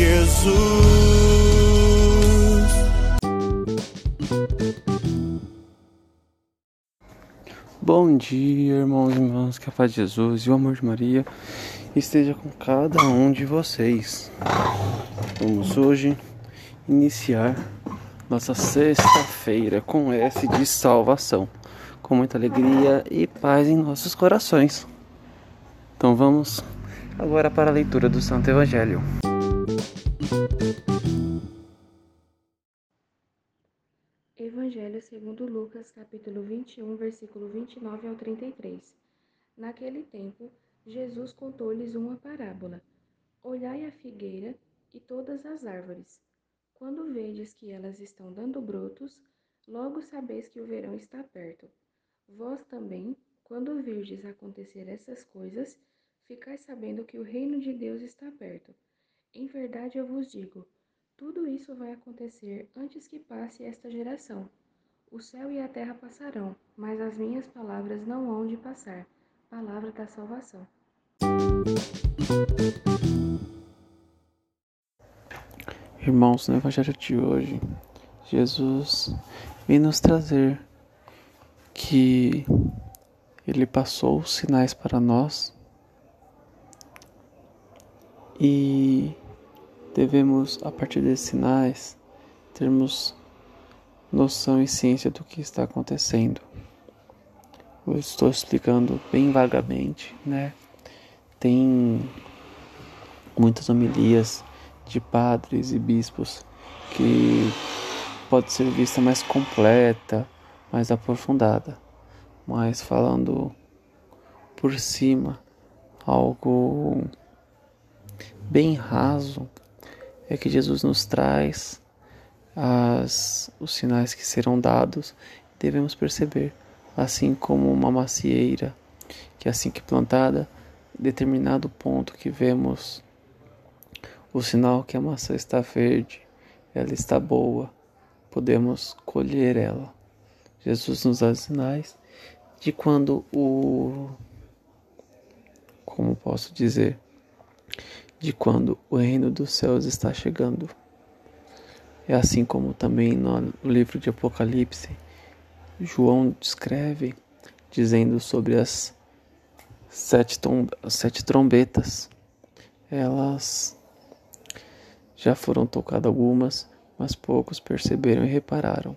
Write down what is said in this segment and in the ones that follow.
Jesus. Bom dia, irmãos e irmãs, que a paz de Jesus e o amor de Maria esteja com cada um de vocês. Vamos hoje iniciar nossa sexta-feira com S de salvação, com muita alegria e paz em nossos corações. Então vamos agora para a leitura do Santo Evangelho. Evangelho segundo Lucas, capítulo 21, versículo 29 ao 33. Naquele tempo, Jesus contou-lhes uma parábola. Olhai a figueira e todas as árvores. Quando vedes que elas estão dando brotos, logo sabeis que o verão está perto. Vós também, quando virdes acontecer essas coisas, ficais sabendo que o reino de Deus está perto. Em verdade eu vos digo, tudo isso vai acontecer antes que passe esta geração. O céu e a terra passarão, mas as minhas palavras não hão de passar. Palavra da salvação. Irmãos, no Evangelho de hoje, Jesus vem nos trazer que Ele passou os sinais para nós e devemos, a partir desses sinais, termos noção e ciência do que está acontecendo. Eu estou explicando bem vagamente, né? Tem muitas homilias de padres e bispos que pode ser vista mais completa, mais aprofundada, mas falando por cima algo bem raso é que Jesus nos traz as, os sinais que serão dados devemos perceber assim como uma macieira que assim que plantada determinado ponto que vemos o sinal que a maçã está verde, ela está boa, podemos colher ela. Jesus nos dá sinais de quando o. Como posso dizer? De quando o reino dos céus está chegando. É assim como também no livro de Apocalipse, João descreve, dizendo sobre as sete, as sete trombetas. Elas já foram tocadas algumas, mas poucos perceberam e repararam.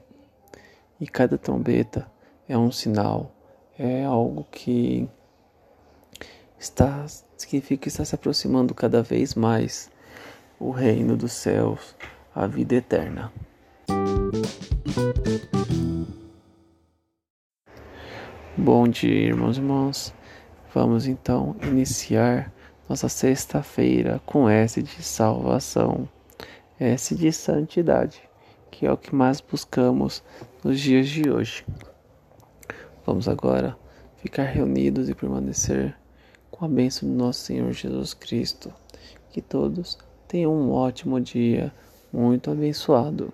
E cada trombeta é um sinal, é algo que está significa que está se aproximando cada vez mais o reino dos céus, a vida eterna. Bom dia, irmãos e irmãs. Vamos então iniciar nossa sexta-feira com S de salvação, S de santidade, que é o que mais buscamos nos dias de hoje. Vamos agora ficar reunidos e permanecer com a bênção do nosso Senhor Jesus Cristo. Que todos tenham um ótimo dia, muito abençoado.